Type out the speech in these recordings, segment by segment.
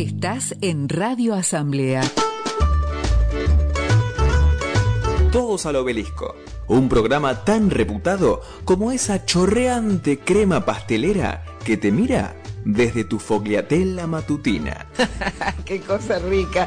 Estás en Radio Asamblea. Todos al obelisco. Un programa tan reputado como esa chorreante crema pastelera que te mira desde tu fogliatella matutina. ¡Qué cosa rica!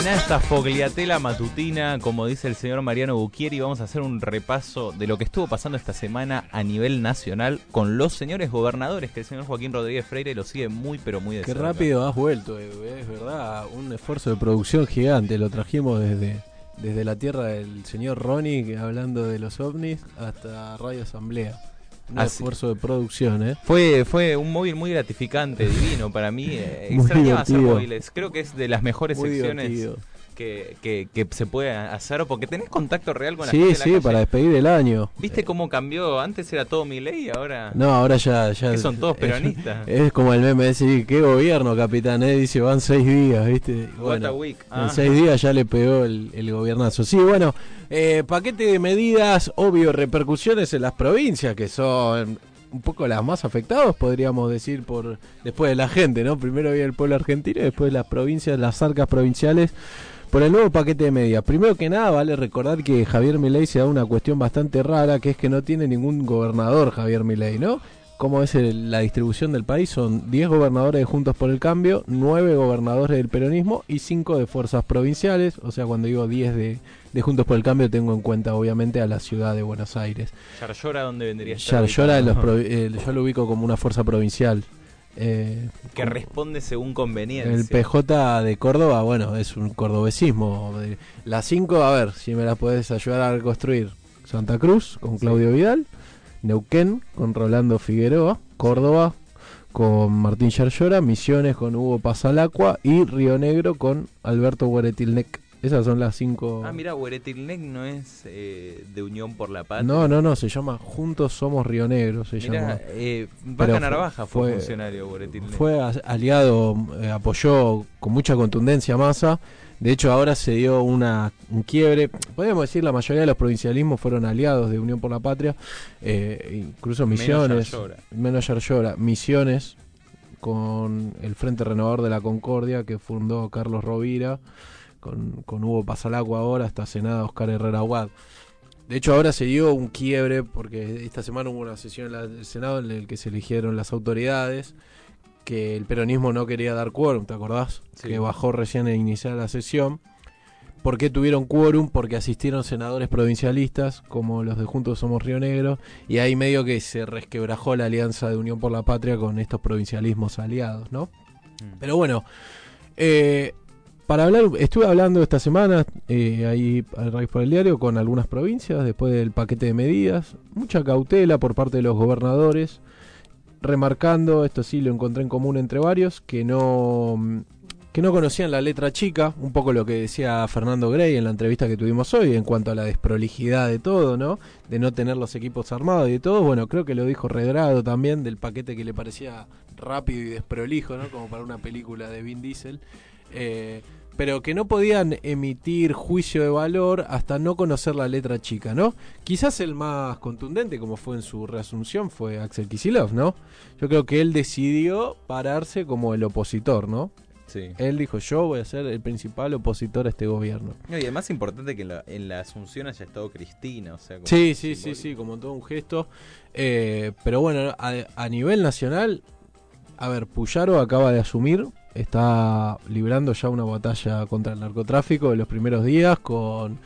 Terminada esta fogliatela matutina, como dice el señor Mariano Bucchieri, vamos a hacer un repaso de lo que estuvo pasando esta semana a nivel nacional con los señores gobernadores, que el señor Joaquín Rodríguez Freire lo sigue muy, pero muy de Qué cerca. rápido has vuelto, eh, es verdad, un esfuerzo de producción gigante, lo trajimos desde, desde la tierra del señor Ronnie, hablando de los ovnis, hasta Radio Asamblea. Un esfuerzo de producción, ¿eh? Fue, fue un móvil muy gratificante, divino para mí. eh, extrañaba hacer divertido. móviles. Creo que es de las mejores Muy secciones divertido. Que, que, que se puede hacer porque tenés contacto real con la Sí, gente sí, calle. para despedir el año. ¿Viste cómo cambió? Antes era todo mi ley ahora No, ahora ya... ya son todos peronistas. Es, como el meme de decir, ¿qué gobierno, capitán? Eh? Dice, van seis días, ¿viste? Bueno, en Ah. seis días ya le pegó el, el gobiernazo. Sí, bueno, eh, paquete de medidas, obvio, repercusiones en las provincias, que son un poco las más afectadas, podríamos decir, por después de la gente, ¿no? Primero había el pueblo argentino y después las provincias, las arcas provinciales. Por el nuevo paquete de medidas. Primero que nada, vale recordar que Javier Milei se da una cuestión bastante rara, que es que no tiene ningún gobernador Javier Milei, ¿no? ¿Cómo es el- la distribución del país? Son 10 gobernadores de Juntos por el Cambio, 9 gobernadores del peronismo y 5 de fuerzas provinciales. O sea, cuando digo 10 de, de Juntos por el Cambio, tengo en cuenta obviamente a la ciudad de Buenos Aires. Yarlora, ¿dónde vendría Yarlora los eh, yo lo ubico como una fuerza provincial. Eh, Que responde según conveniencia. el PJ de Córdoba, bueno, es un cordobesismo. Las cinco, a ver, si me las puedes ayudar a reconstruir. Santa Cruz con Claudio Vidal, Neuquén con Rolando Figueroa, Córdoba con Martín Yarlora, Misiones con Hugo Pasalacua y Río Negro con Alberto Guaretilnec. Esas son las cinco. Ah, mira, Hueretilnec no es eh, de Unión por la Patria. no, no, no, se llama Juntos Somos Río Negro, se llama. Eh, Vaca Narvaja fue, fue- funcionario Hueretilnec. Fue aliado, eh, apoyó con mucha contundencia a Massa. De hecho, ahora se dio una, un quiebre. Podríamos decir la mayoría de los provincialismos fueron aliados de Unión por la Patria. eh, incluso Menos Misiones. Menos Yarlora. Misiones con el Frente Renovador de la Concordia que fundó Carlos Rovira. Con, con Hugo Pasalacua ahora, hasta Senada Oscar Herrera Aguad. De hecho, ahora se dio un quiebre porque esta semana hubo una sesión en la- del Senado en la que se eligieron las autoridades, que el peronismo no quería dar quórum, ¿te acordás? Sí. Que bajó recién a iniciar la sesión. ¿Por qué tuvieron quórum? Porque asistieron senadores provincialistas, como los de Juntos Somos Río Negro, y ahí medio que se resquebrajó la alianza de Unión por la Patria con estos provincialismos aliados, ¿no? Mm. Pero bueno, eh, para hablar, estuve hablando esta semana eh, ahí al Raíz por el Diario con algunas provincias después del paquete de medidas. Mucha cautela por parte de los gobernadores, remarcando, esto sí lo encontré en común entre varios, que no, mm, que no conocían la letra chica, un poco lo que decía Fernando Grey en la entrevista que tuvimos hoy en cuanto a la desprolijidad de todo, ¿no? De no tener los equipos armados y de todo. Bueno, creo que lo dijo Redrado también del paquete que le parecía rápido y desprolijo, ¿no? Como para una película de Vin Diesel. Eh, pero que no podían emitir juicio de valor hasta no conocer la letra chica, ¿no? Quizás el más contundente, como fue en su reasunción, fue Axel Kisilov, ¿no? Yo creo que él decidió pararse como el opositor, ¿no? Sí. Él dijo, yo voy a ser el principal opositor a este gobierno. No, y además importante que en la, en la Asunción haya estado Cristina, o sea, como Sí, sí, sí, sí, como todo un gesto. Eh, pero bueno, a, a nivel nacional, a ver, Puyaro acaba de asumir, está librando ya una batalla contra el narcotráfico en los primeros días, con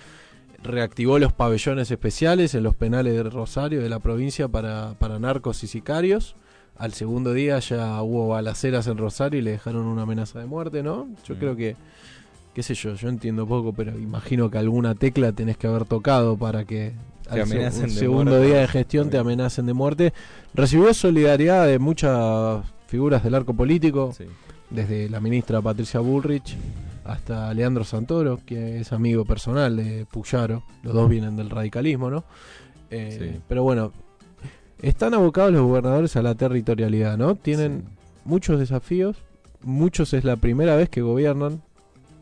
reactivó los pabellones especiales en los penales de Rosario de la provincia para, para narcos y sicarios. Al segundo día ya hubo balaceras en Rosario y le dejaron una amenaza de muerte, ¿no? Yo creo que, qué sé yo, yo entiendo poco, pero imagino que alguna tecla tenés que haber tocado para que Te al se- un de segundo muerte. día de gestión te amenacen de muerte. Recibió solidaridad de muchas figuras del arco político, Sí. Desde la ministra Patricia Bullrich hasta Leandro Santoro, que es amigo personal de Puyaro. Los dos vienen del radicalismo, ¿no? Eh, Sí. Pero bueno, están abocados los gobernadores a la territorialidad, ¿no? Tienen Sí. muchos desafíos, muchos es la primera vez que gobiernan.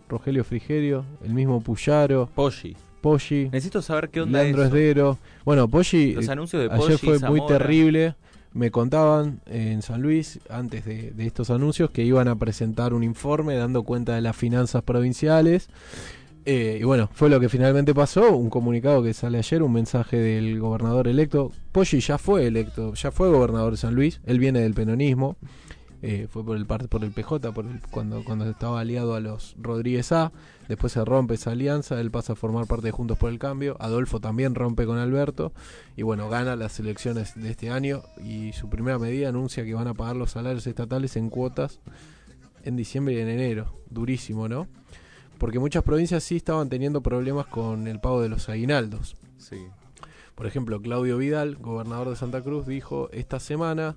Rogelio Frigerio, el mismo Puyaro, Poggi. Poggi, Necesito saber qué onda Leandro eso. Esdero. Bueno, Poggi Los eh, anuncios de ayer Poggi, fue muy terrible. Me contaban en San Luis, antes de, estos anuncios, que iban a presentar un informe dando cuenta de las finanzas provinciales. Eh, y bueno, fue lo que finalmente pasó. Un comunicado que sale ayer, un mensaje del gobernador electo. Poggi ya fue electo, ya fue gobernador de San Luis. Él viene del peronismo. Eh, fue por el par- por el PJ, por el- cuando, cuando estaba aliado a los Rodríguez A. Después se rompe esa alianza, él pasa a formar parte de Juntos por el Cambio. Adolfo también rompe con Alberto. Y bueno, gana las elecciones de este año. Y su primera medida anuncia que van a pagar los salarios estatales en cuotas en diciembre y en enero. Durísimo, ¿no? Porque muchas provincias sí estaban teniendo problemas con el pago de los aguinaldos. Sí. Por ejemplo, Claudio Vidal, gobernador de Santa Cruz, dijo esta semana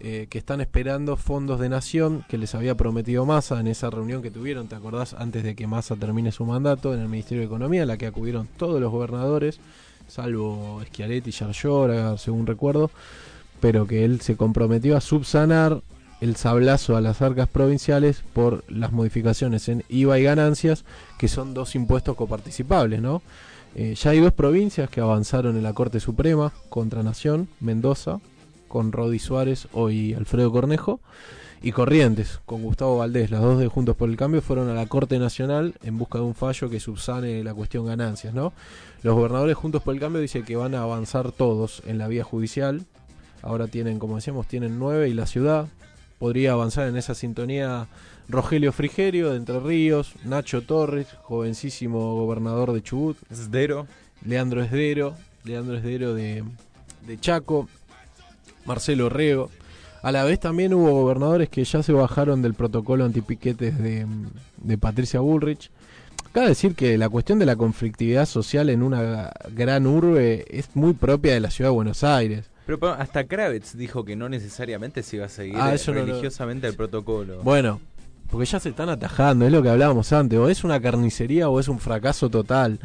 eh, que están esperando fondos de nación que les había prometido Massa en esa reunión que tuvieron, ¿te acordás? Antes de que Massa termine su mandato en el Ministerio de Economía, en la que acudieron todos los gobernadores, salvo Schiaretti y Yarlora, según recuerdo, pero que él se comprometió a subsanar el sablazo a las arcas provinciales por las modificaciones en IVA y ganancias, que son dos impuestos coparticipables, ¿no? Eh, ya hay dos provincias que avanzaron en la Corte Suprema contra Nación, Mendoza, con Rodi Suárez hoy Alfredo Cornejo, y Corrientes, con Gustavo Valdés, las dos de Juntos por el Cambio, fueron a la Corte Nacional en busca de un fallo que subsane la cuestión ganancias, ¿no? Los gobernadores Juntos por el Cambio dicen que van a avanzar todos en la vía judicial, ahora tienen, como decíamos, tienen nueve y la ciudad, podría avanzar en esa sintonía. Rogelio Frigerio de Entre Ríos, Nacho Torres, jovencísimo gobernador de Chubut, Esdero. Leandro Esdero, Leandro Esdero de, de Chaco, Marcelo Rego. A la vez también hubo gobernadores que ya se bajaron del protocolo antipiquetes de, de Patricia Bullrich. Cabe decir que la cuestión de la conflictividad social en una gran urbe es muy propia de la ciudad de Buenos Aires. Pero hasta Kravitz dijo que no necesariamente se iba a seguir Ah, eso no lo- religiosamente el protocolo. Bueno, porque ya se están atajando, es lo que hablábamos antes, o es una carnicería o es un fracaso total.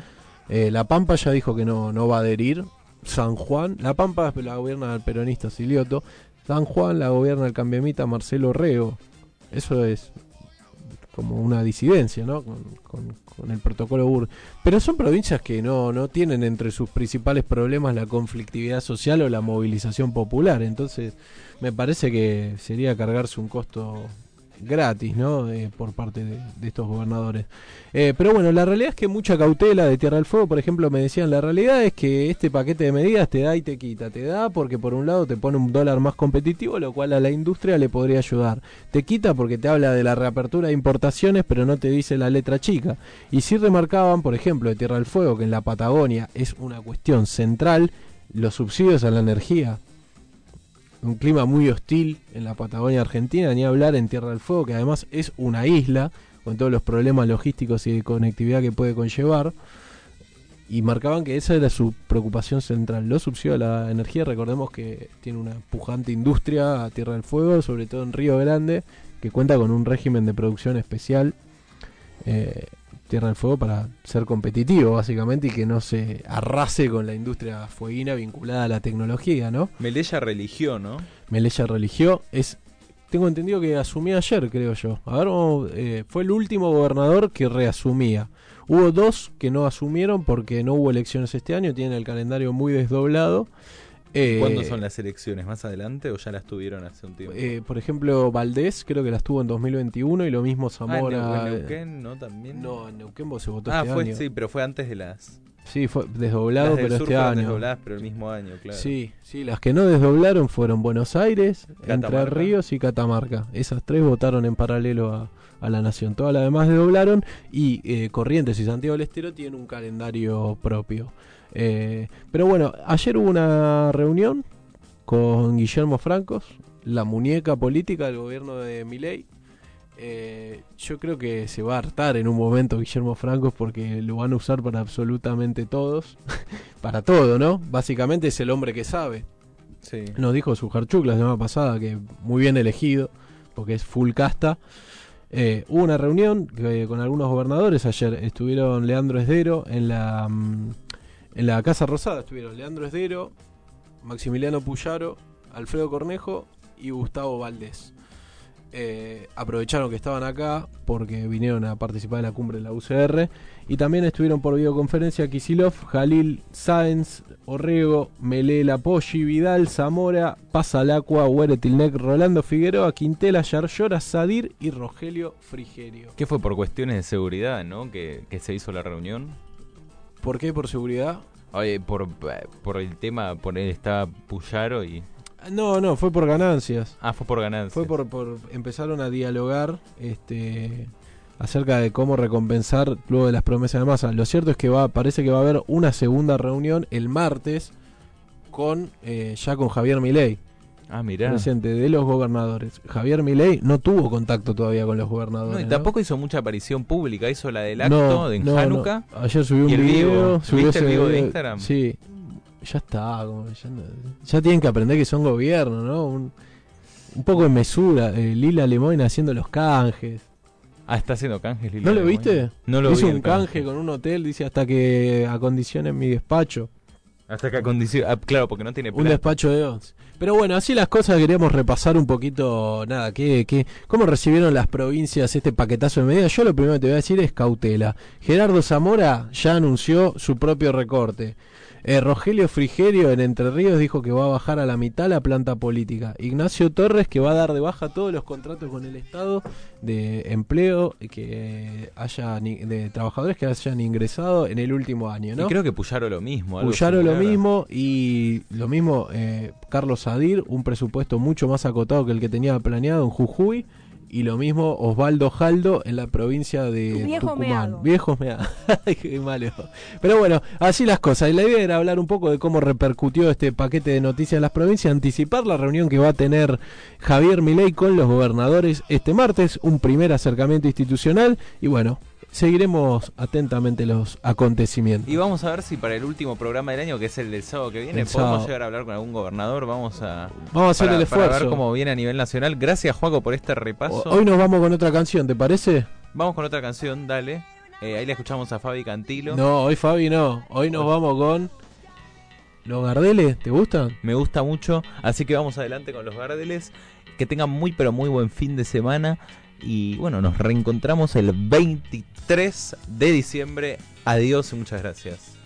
Eh, la Pampa ya dijo que no, no va a adherir. San Juan, La Pampa la gobierna el peronista Silioto. San Juan la gobierna el cambiamita Marcelo Rego. Eso es como una disidencia, ¿no? Con, con- con el protocolo BUR. Pero son provincias que no, no tienen entre sus principales problemas la conflictividad social o la movilización popular. Entonces, me parece que sería cargarse un costo gratis, ¿no? Eh, por parte de, estos gobernadores. Eh, pero bueno, la realidad es que mucha cautela de Tierra del Fuego, por ejemplo, me decían, la realidad es que este paquete de medidas te da y te quita. Te da porque por un lado te pone un dólar más competitivo, lo cual a la industria le podría ayudar. Te quita porque te habla de la reapertura de importaciones, pero no te dice la letra chica. Y sí remarcaban, por ejemplo, de Tierra del Fuego, que en la Patagonia es una cuestión central, los subsidios a la energía un clima muy hostil en la Patagonia Argentina, ni hablar en Tierra del Fuego, que además es una isla, con todos los problemas logísticos y de conectividad que puede conllevar. Y marcaban que esa era su preocupación central. Los subsidios a la energía, recordemos que tiene una pujante industria a Tierra del Fuego, sobre todo en Río Grande, que cuenta con un régimen de producción especial. eh, Tierra del Fuego para ser competitivo, básicamente, y que no se arrase con la industria fueguina vinculada a la tecnología, ¿no? Melella religió, ¿no? Melella religió. Es, tengo entendido que asumía ayer, creo yo. A ver, eh, fue el último gobernador que reasumía. Hubo dos que no asumieron porque no hubo elecciones este año, tienen el calendario muy desdoblado. Eh, ¿Cuándo son las elecciones? ¿Más adelante o ya las tuvieron hace un tiempo? eh, por ejemplo, Valdés creo que las tuvo en 2021 y lo mismo ah, Zamora. Neu- en Neuquén, ¿no? También. No, en Neuquén vos se votó ah, este fue, año. sí, pero fue antes de las. Sí, fue desdoblado, las pero sur este fueron año. desdobladas, pero el mismo año, claro. Sí, sí, las que no desdoblaron fueron Buenos Aires, Entre Catamarca. Ríos y Catamarca. Esas tres votaron en paralelo a, a la Nación. Todas las demás desdoblaron y eh, Corrientes y Santiago del Estero tienen un calendario propio. Eh, pero bueno, ayer hubo una reunión con Guillermo Francos, la muñeca política del gobierno de Milei. Eh, yo creo que se va a hartar en un momento Guillermo Francos porque lo van a usar para absolutamente todos. para todo, ¿no? Básicamente es el hombre que sabe. Sí. Nos dijo Sujarchuk la semana pasada que muy bien elegido, porque es full casta. Eh, hubo una reunión que- con algunos gobernadores ayer. Estuvieron Leandro Esdero en la, mm, en la Casa Rosada. Estuvieron Leandro Esdero, Maximiliano Puyaro, Alfredo Cornejo y Gustavo Valdés. eh, aprovecharon que estaban acá porque vinieron a participar en la cumbre de la UCR y también estuvieron por videoconferencia Kisilov, Jalil, Sáenz, Orrego, Melela, Poggi, Vidal, Zamora, Pasalacua, Hueretilnec, Rolando Figueroa, Quintela, Yarlora, Sadir y Rogelio Frigerio. ¿Qué fue por cuestiones de seguridad, no? Que, que se hizo la reunión. ¿Por qué? ¿Por seguridad? Oye, por, por el tema, por él estaba Puyaro y... No, no, fue por ganancias. Ah, fue por ganancias. Fue por, por empezaron a dialogar este acerca de cómo recompensar luego de las promesas de masa. Lo cierto es que va, parece que va a haber una segunda reunión el martes con eh, ya con Javier Milei, Ah, mirá. presidente de los gobernadores. Javier Milei no tuvo contacto todavía con los gobernadores. No, y ¿no? tampoco hizo mucha aparición pública, hizo la del No, acto de en no, Hanukkah. no. Ayer subió un ¿Y el video. vivo? subió ¿Viste el vivo de. Instagram? Sí. Ya está. ya, no- ya tienen que aprender que son gobierno, ¿no? Un, un poco de mesura. eh, Lila Lemoyne haciendo los canjes. Ah, está haciendo canjes. Lila ¿No lo Lemoyne. viste? No lo Hizo vi un el canje con un hotel, dice hasta que acondicionen mi despacho. Hasta que acondiciona. Ah, claro, porque no tiene Un despacho de once. Pero bueno, así las cosas queríamos repasar un poquito, nada, ¿qué, qué, cómo recibieron las provincias este paquetazo de medidas. Yo lo primero que te voy a decir es cautela. Gerardo Zamora ya anunció su propio recorte. Eh, Rogelio Frigerio en Entre Ríos dijo que va a bajar a la mitad la planta política. Ignacio Torres que va a dar de baja todos los contratos con el Estado de empleo que haya ni- de trabajadores que hayan ingresado en el último año, ¿no? Y creo que Puyaro lo mismo. Puyaro lo mismo y lo mismo eh, Carlos Sadir, un presupuesto mucho más acotado que el que tenía planeado en Jujuy y lo mismo Osvaldo Jaldo en la provincia de Viejo Tucumán. Viejos. Ay, qué malo. Pero bueno, así las cosas. Y la idea era hablar un poco de cómo repercutió este paquete de noticias en las provincias, anticipar la reunión que va a tener Javier Milei con los gobernadores este martes, un primer acercamiento institucional y bueno, seguiremos atentamente los acontecimientos. Y vamos a ver si para el último programa del año, que es el del sábado que viene, El podemos sábado. llegar a hablar con algún gobernador. Vamos a, Vamos a hacer para, el para esfuerzo. ver cómo viene a nivel nacional. Gracias, Juaco, por este repaso. Hoy nos vamos con otra canción, ¿te parece? Vamos con otra canción, dale. Eh, ahí le escuchamos a Fabi Cantilo. No, hoy Fabi no. Hoy nos vamos con. ¿Los Gardeles? ¿Te gustan? Me gusta mucho, así que vamos adelante con los Gardeles. Que tengan muy pero muy buen fin de semana. Y bueno, nos reencontramos el 23 de diciembre. Adiós y muchas gracias.